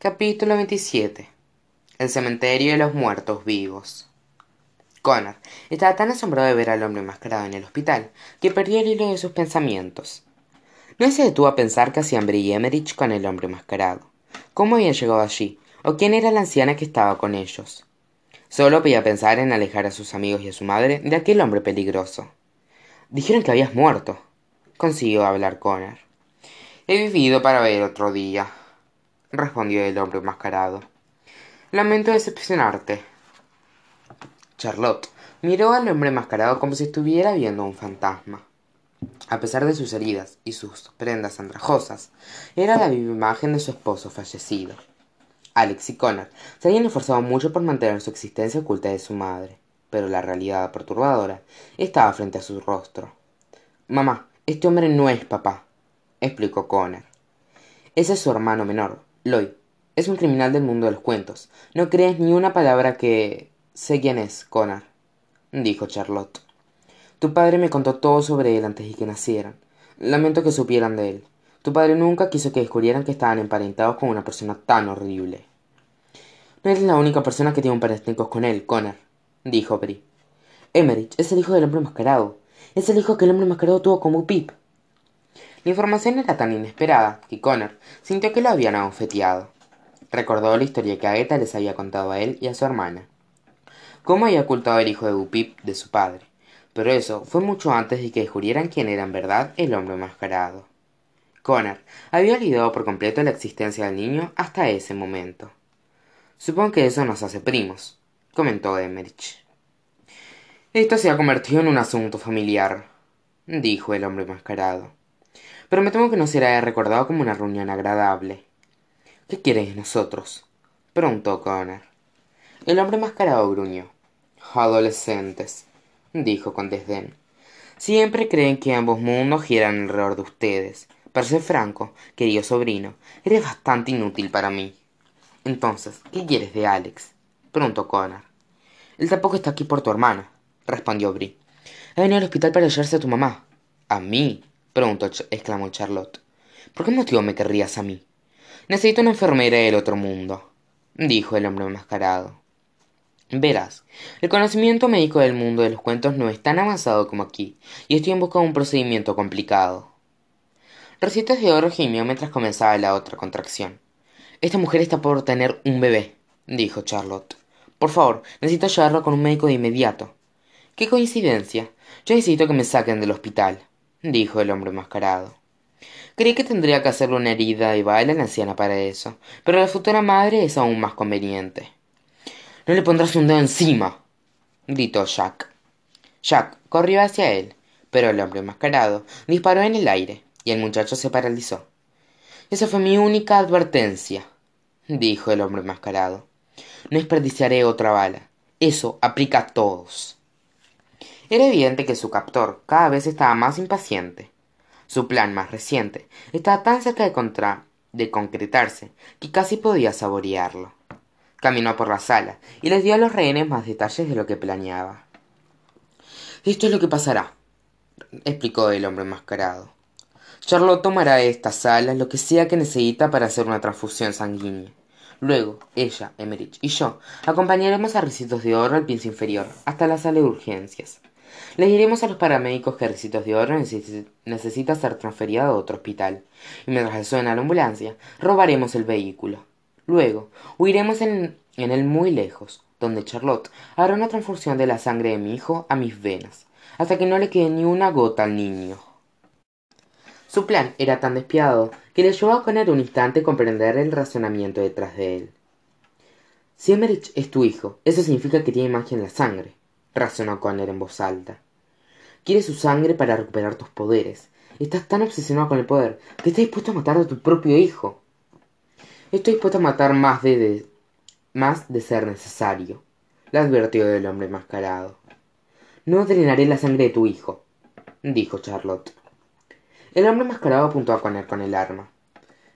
capítulo 27 el cementerio de los muertos vivos. Connor estaba tan asombrado de ver al hombre enmascarado en el hospital que perdió el hilo de sus pensamientos. No se detuvo a pensar qué hacían Brie y Emmerich con el hombre enmascarado. Cómo habían llegado allí o quién era la anciana que estaba con ellos solo podía pensar en alejar a sus amigos y a su madre de aquel hombre peligroso. Dijeron que habías muerto consiguió hablar connor. He vivido para ver otro día respondió el hombre enmascarado. Lamento decepcionarte. Charlot miró al hombre enmascarado como si estuviera viendo un fantasma. A pesar de sus heridas y sus prendas andrajosas era la viva imagen de su esposo fallecido. Alex y connor se habían esforzado mucho por mantener su existencia oculta de su madre pero la realidad perturbadora estaba frente a su rostro. Mamá este hombre no es papá explicó connor. Ese es su hermano menor lloyd es un criminal del mundo de los cuentos. No crees ni una palabra que sé quién es connor dijo charlot tu padre me contó todo sobre él antes de que nacieran. Lamento que supieran de él. Tu padre nunca quiso que descubrieran que estaban emparentados con una persona tan horrible. No eres la única persona que tiene un parentesco con él connor dijo Brie. Emmerich es el hijo del hombre mascarado. Es el hijo que el hombre mascarado tuvo como Pip la información era tan inesperada que connor sintió que lo habían abofeteado. Recordó la historia que agatha les había contado a él y a su hermana. Cómo había ocultado el hijo de Pip de su padre. Pero eso fue mucho antes de que descubrieran quién era en verdad el hombre enmascarado connor había olvidado por completo la existencia del niño hasta ese momento. Supongo que eso nos hace primos comentó Emmerich. Esto se ha convertido en un asunto familiar dijo el hombre enmascarado pero me temo que no será recordado como una reunión agradable. Qué quieres de nosotros preguntó connor. El hombre enmascarado gruñó. Adolescentes dijo con desdén. Siempre creen que ambos mundos giran alrededor de ustedes. Para ser franco querido sobrino eres bastante inútil para mí. Entonces qué quieres de alex preguntó connor. Él tampoco está aquí por tu hermana respondió Brie. ha venido al hospital para llevarse a tu mamá. A mí preguntó exclamó charlot por qué motivo me querrías a mí necesito una enfermera del otro mundo dijo el hombre enmascarado. Verás el conocimiento médico del mundo de los cuentos no es tan avanzado como aquí y estoy en busca de un procedimiento complicado. Recitas de oro gimió mientras comenzaba la otra contracción. Esta mujer está por tener un bebé dijo charlot por favor necesito llevarlo con un médico de inmediato. Qué coincidencia. Yo necesito que me saquen del hospital dijo el hombre enmascarado. Creí que tendría que hacerle una herida de baile a la anciana para eso pero la futura madre es aún más conveniente. No le pondrás un dedo encima gritó jack. Jack corrió hacia él pero el hombre enmascarado disparó en el aire y el muchacho se paralizó. Esa fue mi única advertencia dijo el hombre enmascarado. No desperdiciaré otra bala. Eso aplica a todos era evidente que su captor cada vez estaba más impaciente. Su plan más reciente estaba tan cerca de, concretarse que casi podía saborearlo. Caminó por la sala y les dio a los rehenes más detalles de lo que planeaba. Esto es lo que pasará explicó el hombre enmascarado. Charlot tomará de esta sala lo que sea que necesita para hacer una transfusión sanguínea. Luego ella Emmerich y yo acompañaremos a Ricitos de Oro al piso inferior hasta la sala de urgencias le diremos a los paramédicos que Ricitos de Oro necesita ser transferido a otro hospital. Y mientras suena la ambulancia robaremos el vehículo. Luego huiremos en, él muy lejos donde charlot hará una transfusión de la sangre de mi hijo a mis venas hasta que no le quede ni una gota al niño. Su plan era tan despiadado que le llevó a Connor un instante comprender el razonamiento detrás de él. Si Emmerich es tu hijo eso significa que tiene magia en la sangre razonó Connor en voz alta quieres su sangre para recuperar tus poderes. Estás tan obsesionado con el poder que estás dispuesto a matar a tu propio hijo. Estoy dispuesto a matar más de, más de ser necesario le advirtió el hombre enmascarado. No drenaré la sangre de tu hijo dijo charlot el hombre enmascarado apuntó a Connor con el arma.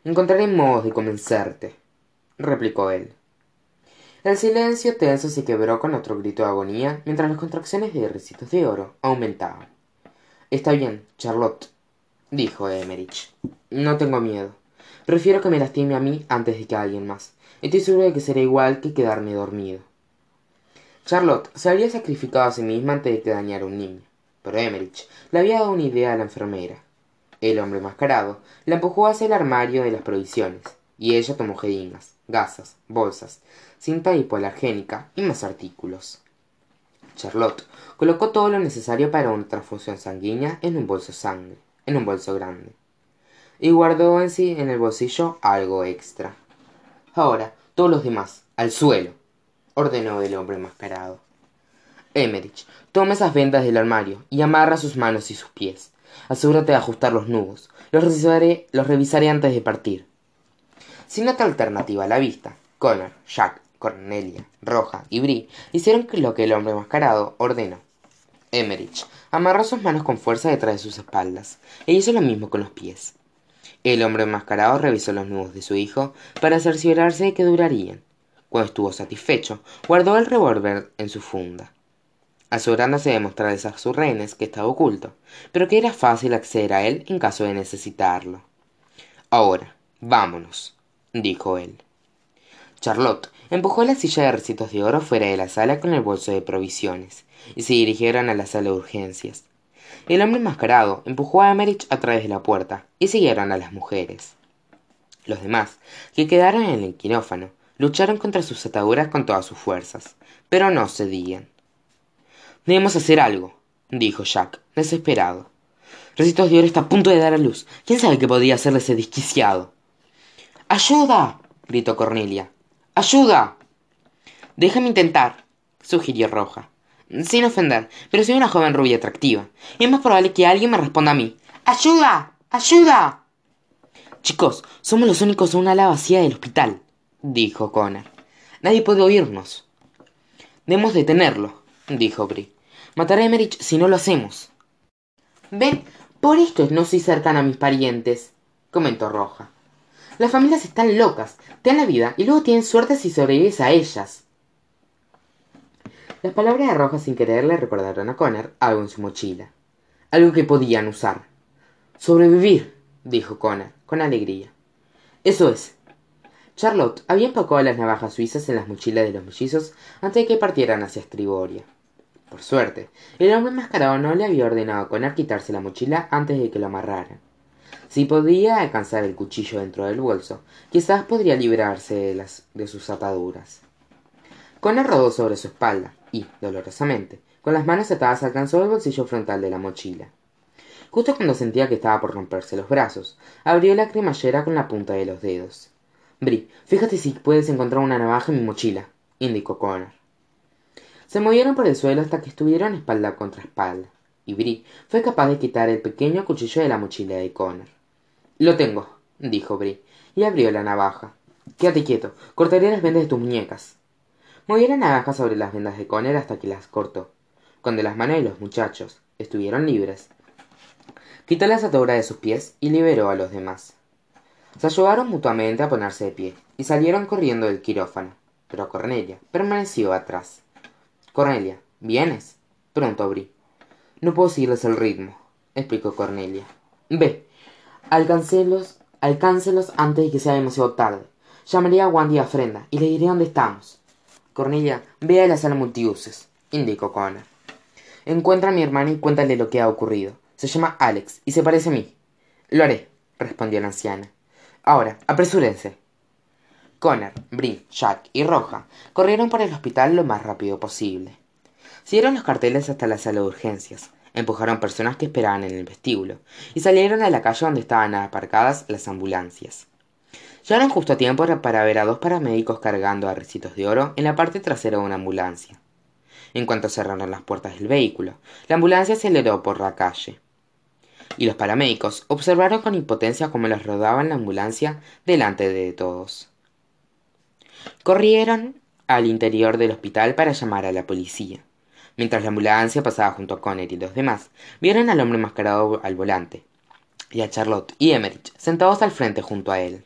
Encontraré modos de convencerte replicó él el silencio tenso se quebró con otro grito de agonía mientras las contracciones de ricitos de oro aumentaban. Está bien charlot dijo Emmerich. No tengo miedo. Prefiero que me lastime a mí antes de que a alguien más. Estoy seguro de que será igual que quedarme dormido charlot se habría sacrificado a sí misma antes de que dañara a un niño pero emmerich le había dado una idea a la enfermera. El hombre enmascarado la empujó hacia el armario de las provisiones y ella tomó jeringas gasas bolsas cinta hipoalergénica y más artículos. Charlot colocó todo lo necesario para una transfusión sanguínea en un bolso sangre en un bolso grande. Y guardó en sí en el bolsillo algo extra. Ahora todos los demás al suelo ordenó el hombre enmascarado emmerich toma esas vendas del armario y amarra sus manos y sus pies. Asegúrate de ajustar los nudos. Los revisaré, los revisaré antes de partir sin otra alternativa a la vista connor jack cornelia roja y brie hicieron lo que el hombre enmascarado ordenó. Emmerich amarró sus manos con fuerza detrás de sus espaldas e hizo lo mismo con los pies. El hombre enmascarado revisó los nudos de su hijo para cerciorarse de que durarían. Cuando estuvo satisfecho guardó el revólver en su funda asegurándose de mostrarles a sus rehenes que estaba oculto pero que era fácil acceder a él en caso de necesitarlo. Ahora vámonos dijo él. Charlot empujó la silla de recitos de oro fuera de la sala con el bolso de provisiones y se dirigieron a la sala de urgencias. El hombre enmascarado empujó a Emmerich a través de la puerta y siguieron a las mujeres. Los demás que quedaron en el quirófano lucharon contra sus ataduras con todas sus fuerzas pero no cedían. Debemos hacer algo dijo jack desesperado. Recitos de oro está a punto de dar a luz. Quién sabe qué podía hacerle ese desquiciado ayuda gritó cornelia. Ayuda déjame intentar sugirió roja. Sin ofender pero soy una joven rubia atractiva. Y es más probable que alguien me responda a mí. Ayuda ayuda chicos somos los únicos en una ala vacía del hospital dijo connor. Nadie puede oírnos. Debemos detenerlo dijo brie mataré a Emmerich si no lo hacemos. Ven por esto no soy cercana a mis parientes comentó roja las familias están locas te dan la vida y luego tienen suerte si sobrevives a ellas. Las palabras de roja sin querer le recordaron a connor algo en su mochila. Algo que podían usar. Sobrevivir dijo connor con alegría. Eso es. Charlot había empacado las navajas suizas en las mochilas de los mellizos antes de que partieran hacia estriboria. Por suerte el hombre enmascarado no le había ordenado a connor quitarse la mochila antes de que lo amarraran si podía alcanzar el cuchillo dentro del bolso quizás podría librarse de, las, de sus ataduras. Connor rodó sobre su espalda y dolorosamente con las manos atadas alcanzó el bolsillo frontal de la mochila. Justo cuando sentía que estaba por romperse los brazos abrió la cremallera con la punta de los dedos. Brie fíjate si puedes encontrar una navaja en mi mochila indicó connor. Se movieron por el suelo hasta que estuvieron espalda contra espalda y brie fue capaz de quitar el pequeño cuchillo de la mochila de connor lo tengo dijo brie y abrió la navaja. Quédate quieto cortaré las vendas de tus muñecas. Movió la navaja sobre las vendas de connor hasta que las cortó cuando las manos de los muchachos estuvieron libres. Quitó las ataduras de sus pies y liberó a los demás. Se ayudaron mutuamente a ponerse de pie y salieron corriendo del quirófano pero cornelia permaneció atrás. Cornelia vienes preguntó brie no puedo seguirles el ritmo explicó cornelia. Ve alcáncelos alcáncelos antes de que sea demasiado tarde. Llamaré a Wandy y a Frenda y le diré dónde estamos. Cornelia ve a la sala multiuses indicó connor encuentra a mi hermana y cuéntale lo que ha ocurrido. Se llama alex y se parece a mí. Lo haré respondió la anciana. Ahora apresúrense. Connor brie jack y roja corrieron por el hospital lo más rápido posible. Siguieron los carteles hasta la sala de urgencias empujaron personas que esperaban en el vestíbulo y salieron a la calle donde estaban aparcadas las ambulancias. Llegaron justo a tiempo para ver a dos paramédicos cargando a recitos de oro en la parte trasera de una ambulancia. En cuanto cerraron las puertas del vehículo la ambulancia aceleró por la calle. Y los paramédicos observaron con impotencia cómo les rodaban la ambulancia delante de todos. Corrieron al interior del hospital para llamar a la policía mientras la ambulancia pasaba junto a Connor y los demás. Vieron al hombre enmascarado al volante y a Charlotte y Emmerich sentados al frente junto a él.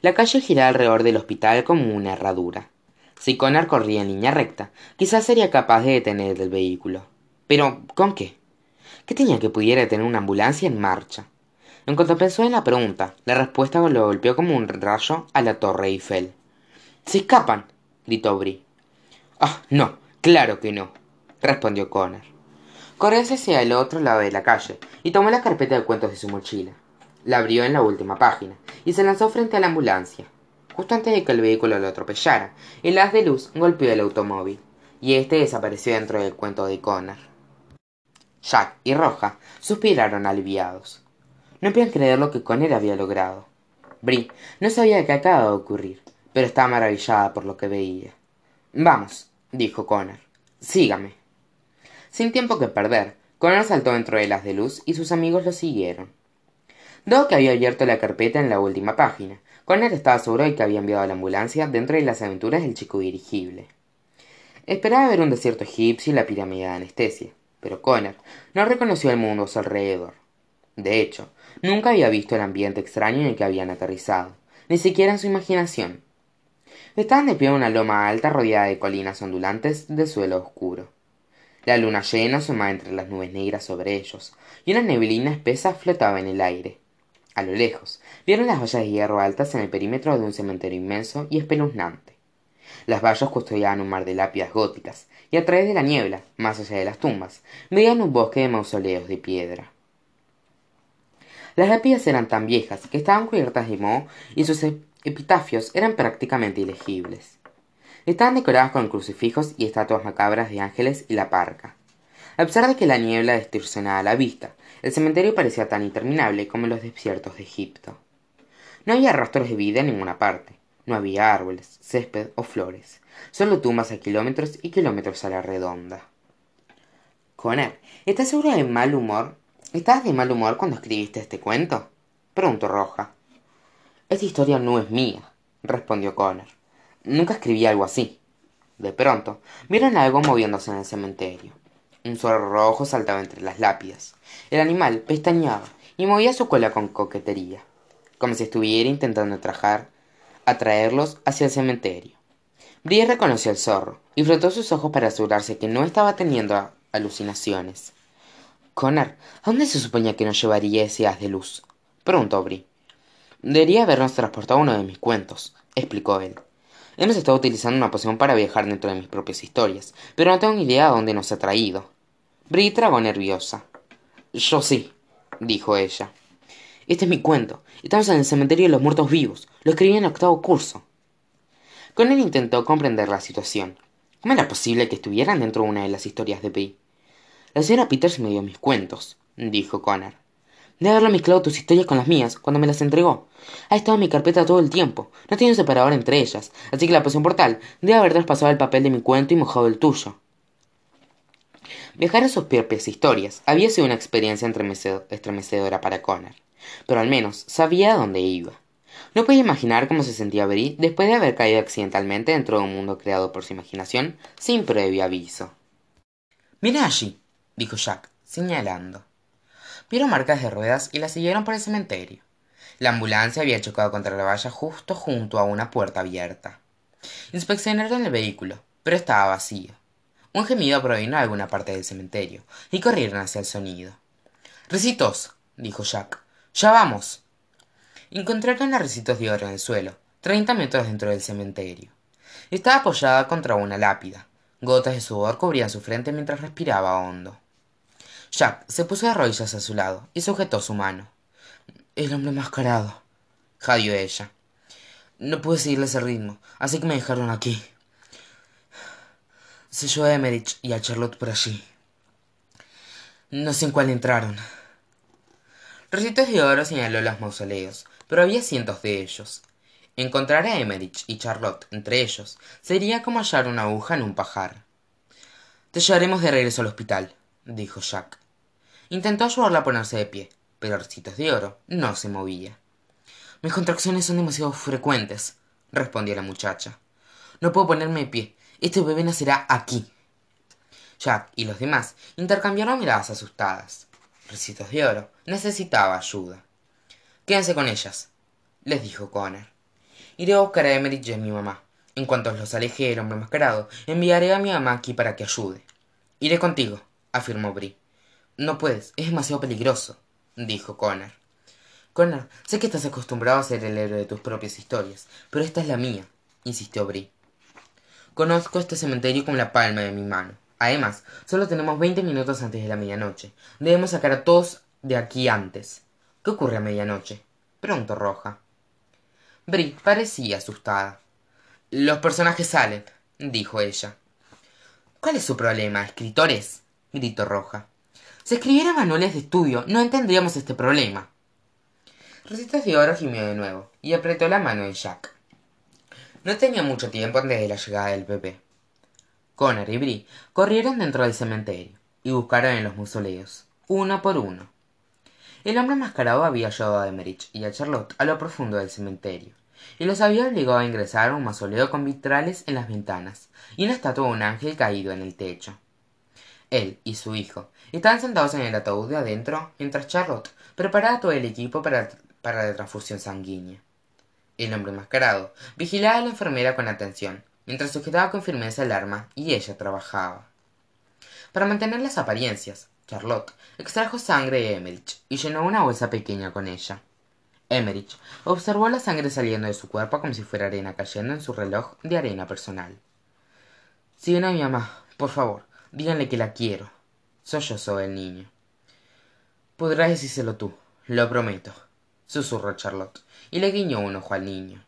La calle giraba alrededor del hospital como una herradura. Si Connor corría en línea recta quizás sería capaz de detener el vehículo. Pero con qué qué tenía que pudiera detener una ambulancia en marcha En cuanto pensó en la pregunta, la respuesta lo golpeó como un rayo a la torre Eiffel. ¡Se escapan! gritó Brie. Ah, no, claro que no, respondió Connor. Corrió hacia el otro lado de la calle y tomó la carpeta de cuentos de su mochila. La abrió en la última página y se lanzó frente a la ambulancia. Justo antes de que el vehículo lo atropellara, el haz de luz golpeó el automóvil y este desapareció dentro del cuento de Connor. Jack y Roja suspiraron aliviados. No podían creer lo que Connor había logrado. Brie no sabía qué acababa de ocurrir, pero estaba maravillada por lo que veía. Vamos, dijo Connor. Sígame. Sin tiempo que perder, Connor saltó dentro de las de luz y sus amigos lo siguieron. Que había abierto la carpeta en la última página, Connor estaba seguro de que había enviado a la ambulancia dentro de las aventuras del chico dirigible. Esperaba ver un desierto egipcio y la pirámide de anestesia, pero Connor no reconoció el mundo a su alrededor. De hecho, nunca había visto el ambiente extraño en el que habían aterrizado, ni siquiera en su imaginación. Estaban de pie en una loma alta rodeada de colinas ondulantes de suelo oscuro. La luna llena asomaba entre las nubes negras sobre ellos, y una neblina espesa flotaba en el aire. A lo lejos, vieron las vallas de hierro altas en el perímetro de un cementerio inmenso y espeluznante. Las vallas custodiaban un mar de lápidas góticas, y a través de la niebla, más allá de las tumbas, veían un bosque de mausoleos de piedra. Las lápidas eran tan viejas que estaban cubiertas de moho y sus epitafios eran prácticamente ilegibles. Estaban decoradas con crucifijos y estatuas macabras de ángeles y la parca. A pesar de que la niebla distorsionaba la vista, el cementerio parecía tan interminable como los desiertos de Egipto. No había rastros de vida en ninguna parte. No había árboles, césped o flores. Solo tumbas a kilómetros y kilómetros a la redonda. Connor, ¿estás seguro de mal humor ¿Estabas de mal humor cuando escribiste este cuento? preguntó Roja. Esta historia no es mía, respondió Connor. Nunca escribí algo así. De pronto, vieron algo moviéndose en el cementerio. Un zorro rojo saltaba entre las lápidas. El animal pestañeaba y movía su cola con coquetería, como si estuviera intentando atraerlos hacia el cementerio. Brie reconoció al zorro y frotó sus ojos para asegurarse que no estaba teniendo alucinaciones. Connor, ¿a dónde se suponía que nos llevaría ese haz de luz? preguntó Brie. Debería habernos transportado uno de mis cuentos, explicó él. Hemos estado utilizando una poción para viajar dentro de mis propias historias, pero no tengo ni idea a dónde nos ha traído. Brie tragó nerviosa. Yo sí, dijo ella. Este es mi cuento. Estamos en el cementerio de los muertos vivos. Lo escribí en octavo curso. Connor intentó comprender la situación. ¿Cómo era posible que estuvieran dentro de una de las historias de Brie? La señora Peters me dio mis cuentos, dijo Connor. Debe haberlo mezclado tus historias con las mías cuando me las entregó. Ha estado en mi carpeta todo el tiempo. No tiene un separador entre ellas, así que la poción portal debe haber traspasado el papel de mi cuento y mojado el tuyo. Viajar a sus propias historias había sido una experiencia estremecedora para Connor, pero al menos sabía a dónde iba. No podía imaginar cómo se sentía Brie después de haber caído accidentalmente dentro de un mundo creado por su imaginación sin previo aviso. Mira allí, dijo Jack, señalando. Vieron marcas de ruedas y la siguieron por el cementerio. La ambulancia había chocado contra la valla justo junto a una puerta abierta. Inspeccionaron el vehículo, pero estaba vacío. Un gemido provino de alguna parte del cementerio, y corrieron hacia el sonido. Recitos, dijo Jack. Ya vamos. Encontraron a recitos de oro en el suelo, treinta metros dentro del cementerio. Estaba apoyada contra una lápida. Gotas de sudor cubrían su frente mientras respiraba hondo. Jack se puso de rodillas a su lado y sujetó su mano. El hombre mascarado, jadió ella. No pude seguirle ese ritmo, así que me dejaron aquí. Se llevó a Emerich y a Charlotte por allí. No sé en cuál entraron. Recitos de oro señaló los mausoleos, pero había cientos de ellos. Encontrar a Emerich y Charlotte entre ellos sería como hallar una aguja en un pajar. Te llevaremos de regreso al hospital, dijo Jack. Intentó ayudarla a ponerse de pie, pero Recitos de Oro no se movía. Mis contracciones son demasiado frecuentes, respondió la muchacha. No puedo ponerme de pie. Este bebé nacerá aquí. Jack y los demás intercambiaron miradas asustadas. Recitos de Oro necesitaba ayuda. Quédense con ellas, les dijo Connor. Iré a buscar a Emery y a mi mamá. En cuanto los aleje del hombre mascarado, enviaré a mi mamá aquí para que ayude. Iré contigo, afirmó Brie. No puedes, es demasiado peligroso, dijo Connor. Connor, sé que estás acostumbrado a ser el héroe de tus propias historias, pero esta es la mía, insistió Brie. Conozco este cementerio con la palma de mi mano. Además, solo tenemos veinte minutos antes de la medianoche. Debemos sacar a todos de aquí antes. ¿Qué ocurre a medianoche? preguntó Roja. Brie parecía asustada. Los personajes salen, dijo ella. ¿Cuál es su problema, escritores? Gritó Roja. Si escribieran manuales de estudio, no tendríamos este problema. Rositas de Oro gimió de nuevo y apretó la mano de Jack. No tenía mucho tiempo antes de la llegada del bebé. Connor y Brie corrieron dentro del cementerio y buscaron en los mausoleos, uno por uno. El hombre mascarado había ayudado a Emerich y a Charlotte a lo profundo del cementerio, y los había obligado a ingresar a un mausoleo con vitrales en las ventanas y una estatua de un ángel caído en el techo. Él y su hijo estaban sentados en el ataúd de adentro mientras Charlotte preparaba todo el equipo para, la transfusión sanguínea. El hombre mascarado vigilaba a la enfermera con atención mientras sujetaba con firmeza el arma y ella trabajaba. Para mantener las apariencias, Charlotte extrajo sangre de Emmerich y llenó una bolsa pequeña con ella. Emmerich observó la sangre saliendo de su cuerpo como si fuera arena cayendo en su reloj de arena personal. Si ven a mi mamá, por favor, díganle que la quiero. Sollozó el niño. Podrás decírselo tú, lo prometo, susurró Charlotte, y le guiñó un ojo al niño.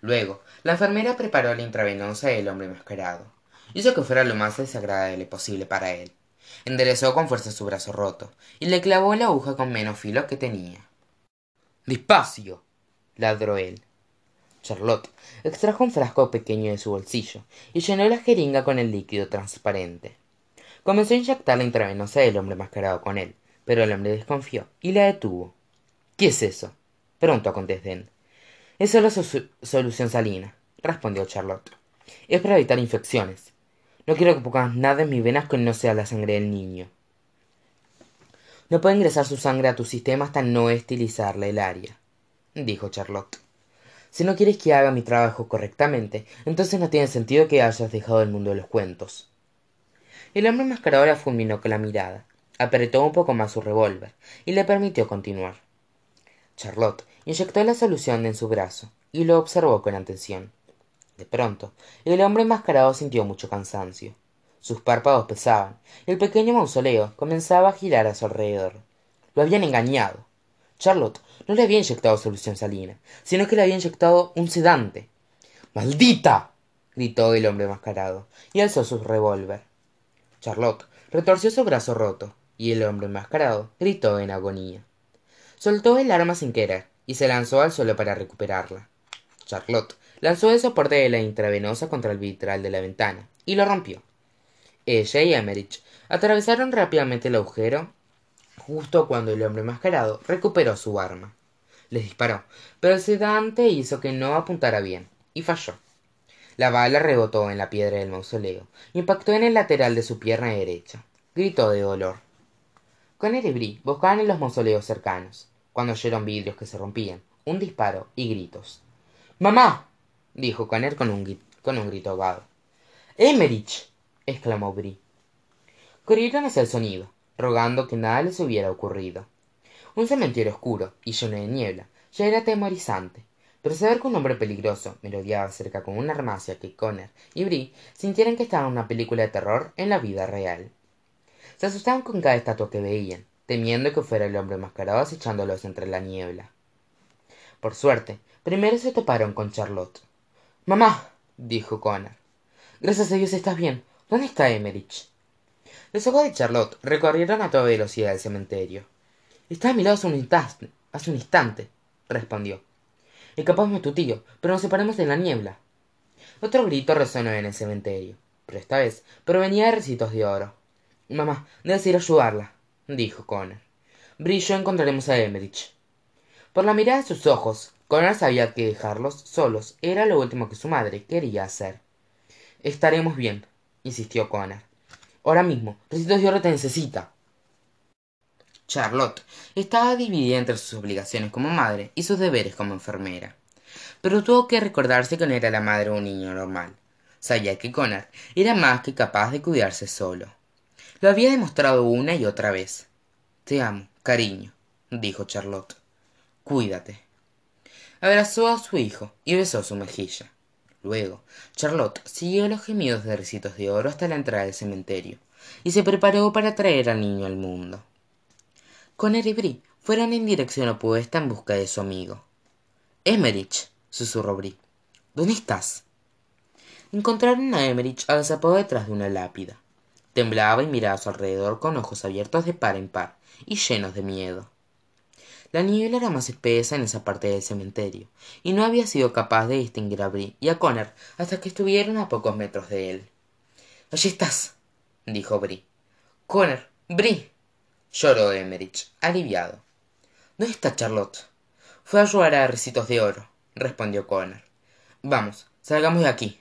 Luego, la enfermera preparó la intravenosa del hombre mascarado. Hizo que fuera lo más desagradable posible para él. Enderezó con fuerza su brazo roto y le clavó la aguja con menos filo que tenía. Despacio. ladró él. Charlotte extrajo un frasco pequeño de su bolsillo y llenó la jeringa con el líquido transparente. Comenzó a inyectar la intravenosa del hombre mascarado con él, pero el hombre desconfió y la detuvo. ¿Qué es eso? preguntó con desdén. Es solo solución salina, respondió Charlotte. Es para evitar infecciones. No quiero que pongas nada en mis venas que no sea la sangre del niño. No puede ingresar su sangre a tu sistema hasta no estilizarle el área, dijo Charlotte. Si no quieres que haga mi trabajo correctamente, entonces no tiene sentido que hayas dejado el mundo de los cuentos. El hombre enmascarado la fulminó con la mirada, apretó un poco más su revólver y le permitió continuar. Charlotte inyectó la solución en su brazo y lo observó con atención. De pronto, el hombre enmascarado sintió mucho cansancio. Sus párpados pesaban, y el pequeño mausoleo comenzaba a girar a su alrededor. Lo habían engañado. Charlotte no le había inyectado solución salina, sino que le había inyectado un sedante. ¡Maldita! gritó el hombre enmascarado, y alzó su revólver. Charlotte retorció su brazo roto, y el hombre enmascarado gritó en agonía. Soltó el arma sin querer, y se lanzó al suelo para recuperarla. Charlotte lanzó el soporte de la intravenosa contra el vitral de la ventana y lo rompió. Ella y Emmerich atravesaron rápidamente el agujero justo cuando el hombre enmascarado recuperó su arma. Les disparó, pero el sedante hizo que no apuntara bien y falló. La bala rebotó en la piedra del mausoleo, impactó en el lateral de su pierna derecha. Gritó de dolor. Con el Brie buscaban en los mausoleos cercanos, cuando oyeron vidrios que se rompían, un disparo y gritos. ¡Mamá! dijo Conner con un, con un grito ahogado. ¡Emerich! exclamó Brie. Corrieron hacia el sonido, rogando que nada les hubiera ocurrido. Un cementerio oscuro y lleno de niebla ya era temorizante, pero saber que un hombre peligroso merodeaba cerca con una armacia que Conner y Brie sintieran que estaban en una película de terror en la vida real. Se asustaban con cada estatua que veían, temiendo que fuera el hombre mascarado acechándolos entre la niebla. Por suerte, primero se toparon con Charlotte. Mamá, dijo Connor. Gracias a Dios estás bien. ¿Dónde está? Los ojos de Charlotte recorrieron a toda velocidad el cementerio. Está a mi lado hace un instante, hace un instante, respondió. Escapamos tu tío, pero nos separamos de la niebla. Otro grito resonó en el cementerio, pero esta vez provenía de recitos de oro. Mamá, debes ir a ayudarla dijo Connor. Brillo encontraremos a Emmerich. Por la mirada de sus ojos, Connor sabía que dejarlos solos era lo último que su madre quería hacer. Estaremos bien, insistió Connor. Ahora mismo, Recitos de Oro te necesita. Charlotte estaba dividida entre sus obligaciones como madre y sus deberes como enfermera. Pero tuvo que recordarse que no era la madre de un niño normal. Sabía que Connor era más que capaz de cuidarse solo. Lo había demostrado una y otra vez. Te amo, cariño, dijo Charlotte. cuídate abrazó a su hijo y besó su mejilla luego charlot siguió los gemidos de ricitos de oro hasta la entrada del cementerio y se preparó para traer al niño al mundo. Y Brie fueron en dirección opuesta en busca de su amigo. Emmerich susurró Brie dónde estás encontraron a Emmerich agazapado detrás de una lápida. Temblaba y miraba a su alrededor con ojos abiertos de par en par y llenos de miedo la niebla era más espesa en esa parte del cementerio y no había sido capaz de distinguir a Brie y a Connor hasta que estuvieron a pocos metros de él. Allí estás dijo Brie Connor Brie lloró Emmerich aliviado. Dónde está charlotte. Fue a ayudar a recitos de oro respondió Connor. Vamos salgamos de aquí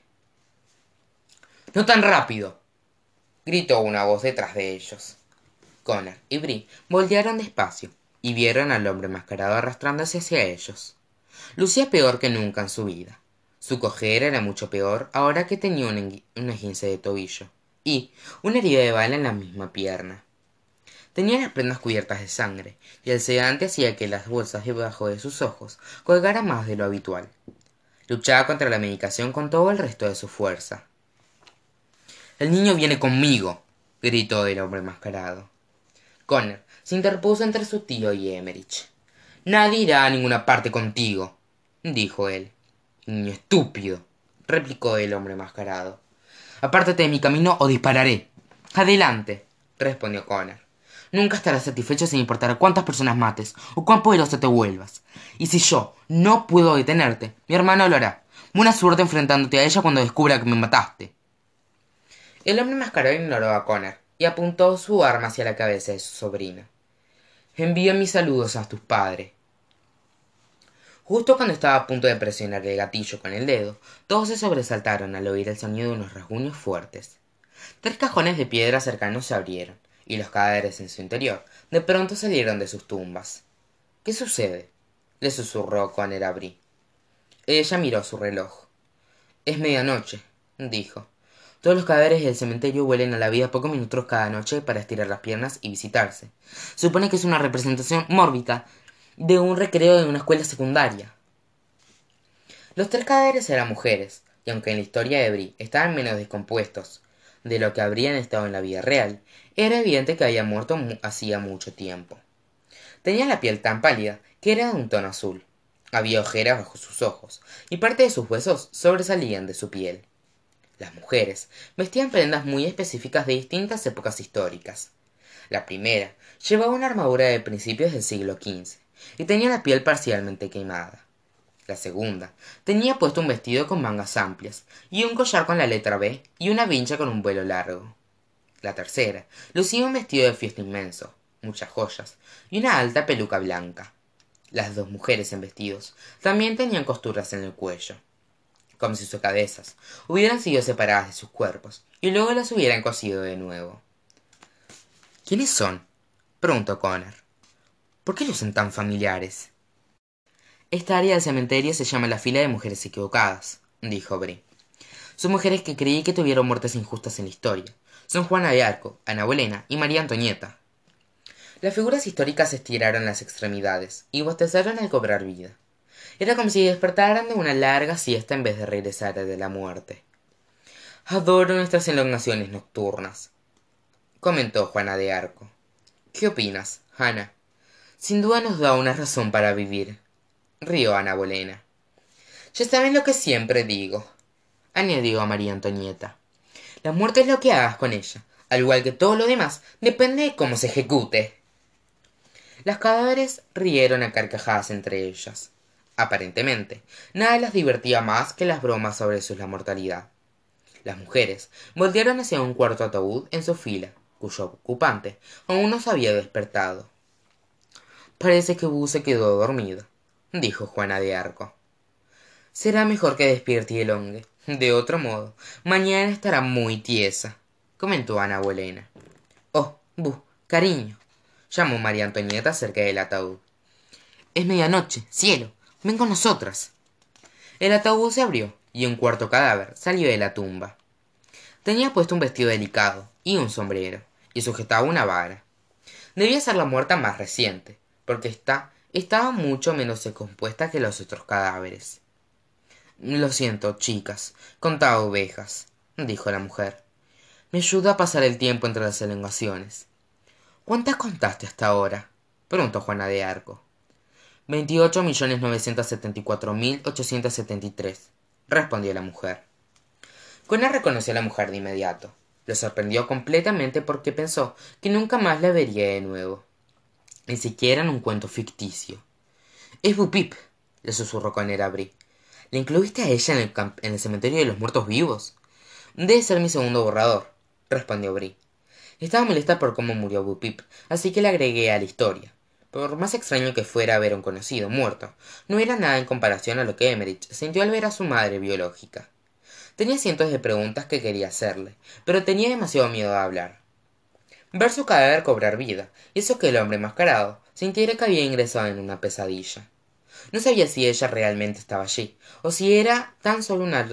no tan rápido gritó una voz detrás de ellos. Connor y Brie voltearon despacio y vieron al hombre mascarado arrastrándose hacia ellos. Lucía peor que nunca en su vida. Su cojera era mucho peor ahora que tenía un, esguince de tobillo y una herida de bala en la misma pierna. Tenía las prendas cubiertas de sangre y el sedante hacía que las bolsas debajo de sus ojos colgaran más de lo habitual. Luchaba contra la medicación con todo el resto de su fuerza. El niño viene conmigo gritó el hombre enmascarado. Connor se interpuso entre su tío y Emmerich. Nadie irá a ninguna parte contigo dijo él. Niño estúpido replicó el hombre enmascarado apártate de mi camino o dispararé adelante respondió Connor. Nunca estarás satisfecho sin importar cuántas personas mates o cuán poderoso te vuelvas. Y si yo no puedo detenerte mi hermano lo hará. Buena suerte enfrentándote a ella cuando descubra que me mataste el hombre enmascarado ignoró a Connor y apuntó su arma hacia la cabeza de su sobrino envía mis saludos a tus padres. Justo cuando estaba a punto de presionar el gatillo con el dedo todos se sobresaltaron al oír el sonido de unos rasguños fuertes. Tres cajones de piedra cercanos se abrieron y los cadáveres en su interior de pronto salieron de sus tumbas. Qué sucede le susurró con a ella miró su reloj. Es medianoche dijo todos los cadáveres del cementerio vuelven a la vida pocos minutos cada noche para estirar las piernas y visitarse. Supone que es una representación mórbida de un recreo de una escuela secundaria. Los tres cadáveres eran mujeres y aunque en la historia de brie estaban menos descompuestos de lo que habrían estado en la vida real era evidente que había muerto hacía mucho tiempo. Tenía la piel tan pálida que era de un tono azul. Había ojeras bajo sus ojos y parte de sus huesos sobresalían de su piel las mujeres vestían prendas muy específicas de distintas épocas históricas. La primera llevaba una armadura de principios del siglo xv y tenía la piel parcialmente quemada. La segunda tenía puesto un vestido con mangas amplias y un collar con la letra b y una vincha con un vuelo largo. La tercera lucía un vestido de fiesta inmenso muchas joyas y una alta peluca blanca. Las dos mujeres en vestidos también tenían costuras en el cuello como sus cabezas hubieran sido separadas de sus cuerpos y luego las hubieran cosido de nuevo. Quiénes son preguntó Connor. Por qué lucen tan familiares esta área del cementerio se llama la fila de mujeres equivocadas dijo Brie son mujeres que creí que tuvieron muertes injustas en la historia. Son Juana de Arco, Ana Bolena y María Antonieta. Las figuras históricas se estiraron las extremidades y bostezaron al cobrar vida. Era como si despertaran de una larga siesta en vez de regresar de la muerte. Adoro nuestras elongaciones nocturnas, comentó Juana de Arco. ¿Qué opinas, Ana? Sin duda nos da una razón para vivir, rió Ana Bolena. Ya saben lo que siempre digo, añadió a María Antonieta. La muerte es lo que hagas con ella, al igual que todo lo demás, depende de cómo se ejecute. Las cadáveres rieron a carcajadas entre ellas aparentemente. Nada las divertía más que las bromas sobre su la mortalidad. Las mujeres voltearon hacia un cuarto ataúd en su fila cuyo ocupante aún no se había despertado. Parece que bu se quedó dormido dijo juana de arco. Será mejor que despierte y elongue de otro modo mañana estará muy tiesa comentó ana bolena. Oh bu cariño llamó maría antonieta cerca del ataúd. Es medianoche cielo ven con nosotras. El ataúd se abrió y un cuarto cadáver salió de la tumba. Tenía puesto un vestido delicado y un sombrero y sujetaba una vara. Debía ser la muerta más reciente porque ésta estaba mucho menos descompuesta que los otros cadáveres. Lo siento chicas contaba ovejas dijo la mujer. Me ayuda a pasar el tiempo entre las elongaciones. Cuántas contaste hasta ahora preguntó juana de arco veintiocho millones novecientos setenta y cuatro mil ochocientos setenta y tres respondió la mujer Connor reconoció a la mujer de inmediato lo sorprendió completamente porque pensó que nunca más la vería de nuevo ni siquiera en un cuento ficticio es Bupip le susurró con a Brie ¿Le incluiste a ella en el, en el cementerio de los muertos vivos? Debe ser mi segundo borrador, respondió Brie. Estaba molesta por cómo murió Bupip, así que le agregué a la historia. Por más extraño que fuera ver a un conocido muerto, no era nada en comparación a lo que Emmerich sintió al ver a su madre biológica. Tenía cientos de preguntas que quería hacerle, pero tenía demasiado miedo de hablar. Ver su cadáver cobrar vida hizo que el hombre mascarado sintiera que había ingresado en una pesadilla. No sabía si ella realmente estaba allí, o si era tan solo una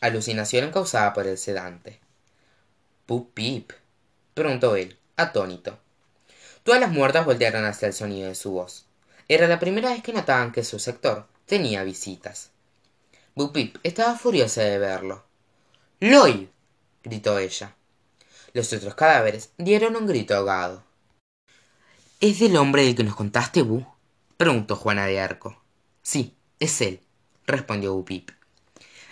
alucinación causada por el sedante. —¿Pup pip? preguntó él, atónito. Todas las muertas voltearon hacia el sonido de su voz. Era la primera vez que notaban que su sector tenía visitas. Bupip estaba furiosa de verlo. ¡Lloyd! gritó ella. Los otros cadáveres dieron un grito ahogado. ¿Es del hombre del que nos contaste, Bu? preguntó Juana de Arco. Sí, es él, respondió Upip.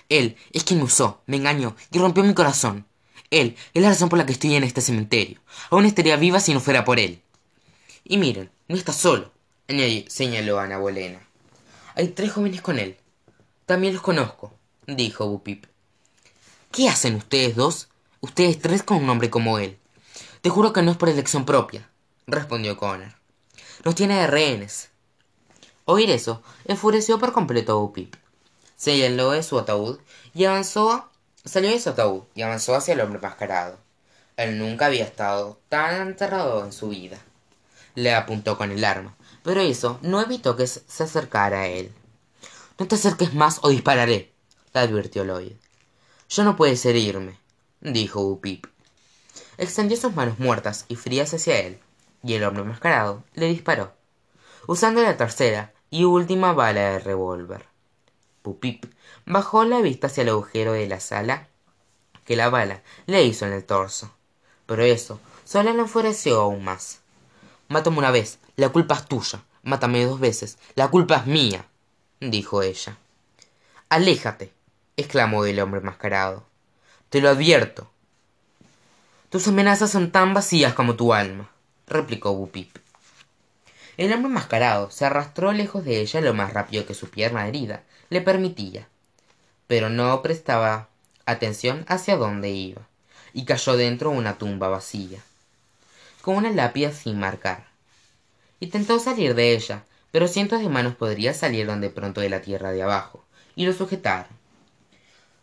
Él es quien me usó, me engañó y rompió mi corazón. Él es la razón por la que estoy en este cementerio. Aún estaría viva si no fuera por él. Y miren, no está solo, señaló Ana Bolena. Hay tres jóvenes con él. También los conozco, dijo Bupip. ¿Qué hacen ustedes dos? Ustedes tres con un hombre como él. Te juro que no es por elección propia, respondió Connor. Nos tiene de rehenes. Oír eso enfureció por completo a Upip. Se llenó de su ataúd y avanzó, salió de su ataúd y avanzó hacia el hombre mascarado. Él nunca había estado tan enterrado en su vida. Le apuntó con el arma, pero eso no evitó que se acercara a él. No te acerques más o dispararé, le advirtió Lloyd. Yo no puedes herirme, dijo Upip. Extendió sus manos muertas y frías hacia él, y el hombre mascarado le disparó usando la tercera y última bala de revólver. Pupip bajó la vista hacia el agujero de la sala que la bala le hizo en el torso. Pero eso solo le enfureció aún más. Mátame una vez, la culpa es tuya. Mátame dos veces, la culpa es mía, dijo ella. Aléjate, exclamó el hombre mascarado. Te lo advierto. Tus amenazas son tan vacías como tu alma, replicó Bupip. El hombre enmascarado se arrastró lejos de ella lo más rápido que su pierna herida le permitía, pero no prestaba atención hacia dónde iba, y cayó dentro de una tumba vacía, con una lápida sin marcar. Intentó salir de ella, pero cientos de manos podrían salieron de pronto de la tierra de abajo, y lo sujetaron.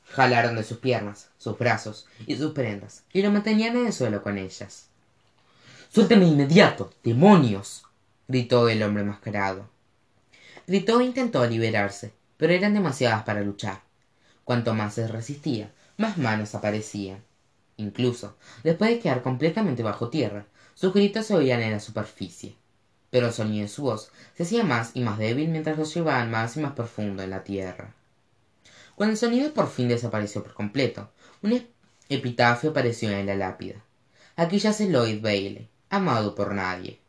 Jalaron de sus piernas, sus brazos y sus prendas, y lo mantenían en el suelo con ellas. Suélteme inmediato, demonios, gritó el hombre mascarado. Gritó e intentó liberarse, pero eran demasiadas para luchar. Cuanto más se resistía, más manos aparecían. Incluso, después de quedar completamente bajo tierra, sus gritos se oían en la superficie. Pero el sonido de su voz se hacía más y más débil mientras los llevaban más y más profundo en la tierra. Cuando el sonido por fin desapareció por completo, un epitafio apareció en la lápida. Aquí yace Lloyd Bailey, amado por nadie.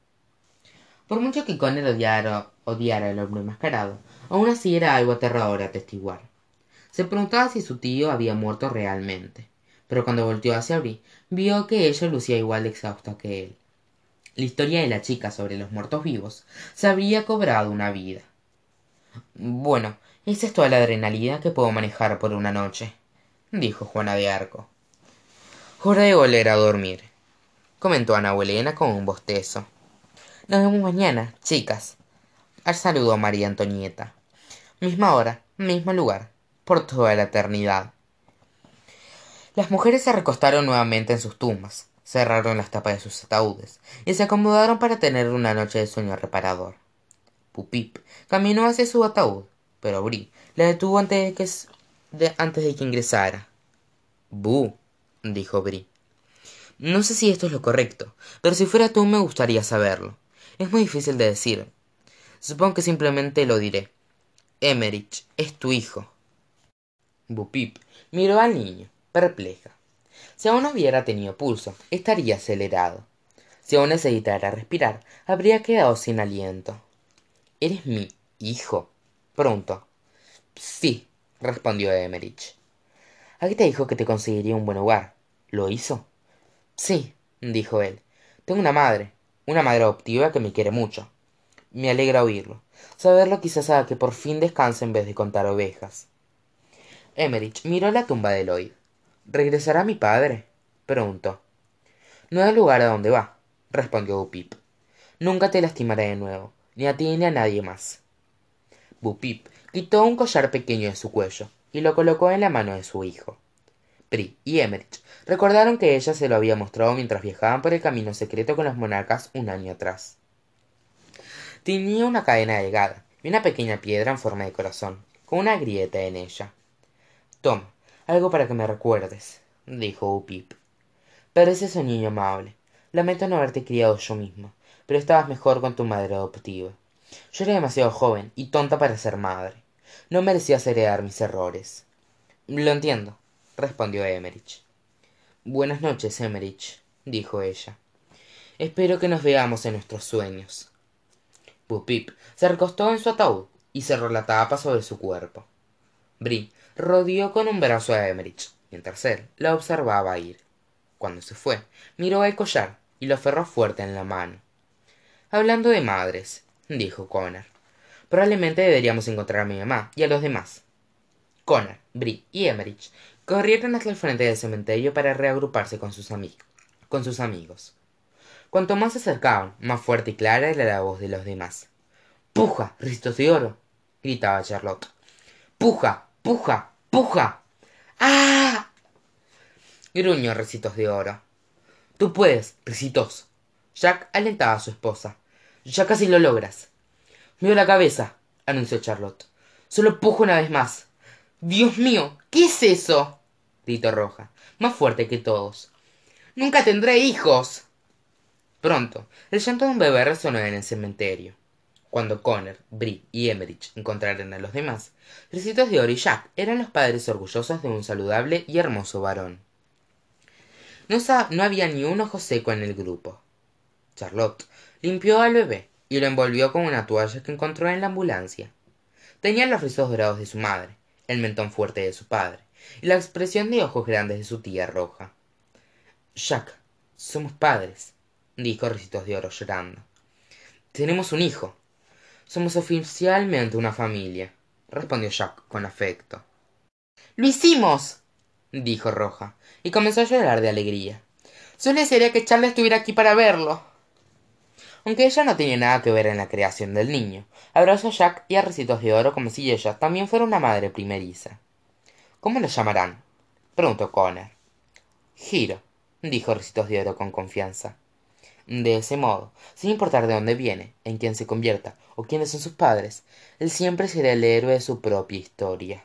Por mucho que Conner odiara, odiara al hombre enmascarado, aún así era algo aterrador atestiguar. Se preguntaba si su tío había muerto realmente, pero cuando volteó hacia Brie, vio que ella lucía igual de exhausta que él. La historia de la chica sobre los muertos vivos se habría cobrado una vida. Bueno, esa es toda la adrenalina que puedo manejar por una noche, dijo Juana de Arco. Hora de volver a dormir, comentó Ana Bolena con un bostezo. Nos vemos mañana, chicas. Al saludo María Antonieta. Misma hora, mismo lugar, por toda la eternidad. Las mujeres se recostaron nuevamente en sus tumbas, cerraron las tapas de sus ataúdes y se acomodaron para tener una noche de sueño reparador. Pupip caminó hacia su ataúd, pero Bri la detuvo antes de que, antes de que ingresara. Bu, dijo Bri. No sé si esto es lo correcto, pero si fuera tú me gustaría saberlo. Es muy difícil de decir. Supongo que simplemente lo diré. Emmerich es tu hijo. Bupip miró al niño, perpleja. Si aún hubiera tenido pulso, estaría acelerado. Si aún necesitara respirar, habría quedado sin aliento. ¿Eres mi hijo? preguntó. Sí, respondió Emmerich. Aquí te dijo que te conseguiría un buen hogar. ¿Lo hizo? Sí, dijo él. Tengo una madre, una madre adoptiva que me quiere mucho. Me alegra oírlo. Saberlo quizás haga que por fin descanse en vez de contar ovejas. Emmerich miró la tumba de Lloyd. ¿Regresará mi padre? preguntó. No hay lugar a donde va, respondió Bupip. Nunca te lastimaré de nuevo, ni a ti ni a nadie más. Bupip quitó un collar pequeño de su cuello y lo colocó en la mano de su hijo. Pri y Emmerich recordaron que ella se lo había mostrado mientras viajaban por el camino secreto con los monarcas un año atrás. Tenía una cadena delgada y una pequeña piedra en forma de corazón, con una grieta en ella. Toma, algo para que me recuerdes, dijo Upip. Pareces un niño amable. Lamento no haberte criado yo misma, pero estabas mejor con tu madre adoptiva. Yo era demasiado joven y tonta para ser madre. No merecías heredar mis errores. Lo entiendo, respondió Emmerich. Buenas noches, Emmerich, dijo ella. Espero que nos veamos en nuestros sueños. Pupip se recostó en su ataúd y cerró la tapa sobre su cuerpo. Bri rodeó con un brazo a Emmerich, mientras él la observaba ir. Cuando se fue, miró el collar y lo aferró fuerte en la mano. Hablando de madres, dijo Connor. Probablemente deberíamos encontrar a mi mamá y a los demás. Connor, Bri y Emmerich corrieron hacia el frente del cementerio para reagruparse con sus, con sus amigos. Cuanto más se acercaban, más fuerte y clara era la voz de los demás. ¡Puja, ristos de oro! gritaba Charlotte. ¡Puja, puja, puja! ¡Ah! gruñó Recitos de Oro. Tú puedes, Ricitos. Jack alentaba a su esposa. Ya casi lo logras. Miro la cabeza, anunció Charlotte. Solo pujo una vez más. Dios mío, ¿qué es eso? gritó Roja, más fuerte que todos. Nunca tendré hijos. Pronto, el llanto de un bebé resonó en el cementerio. Cuando Connor, Brie y Emmerich encontraron a los demás, Ricitos de Oro y Jack eran los padres orgullosos de un saludable y hermoso varón. No, no había ni un ojo seco en el grupo. Charlotte limpió al bebé y lo envolvió con una toalla que encontró en la ambulancia. Tenía los rizos dorados de su madre, el mentón fuerte de su padre y la expresión de ojos grandes de su tía roja. Jack, somos padres, dijo Ricitos de Oro llorando. Tenemos un hijo. Somos oficialmente una familia, respondió Jack con afecto. ¡Lo hicimos! dijo Roja, y comenzó a llorar de alegría. Solo desearía que Charlie estuviera aquí para verlo. Aunque ella no tenía nada que ver en la creación del niño, abrazó a Jack y a Ricitos de Oro como si ella también fuera una madre primeriza. ¿Cómo lo llamarán? preguntó Connor. Giro, dijo Ricitos de Oro con confianza. De ese modo, sin importar de dónde viene, en quién se convierta o quiénes son sus padres, él siempre será el héroe de su propia historia.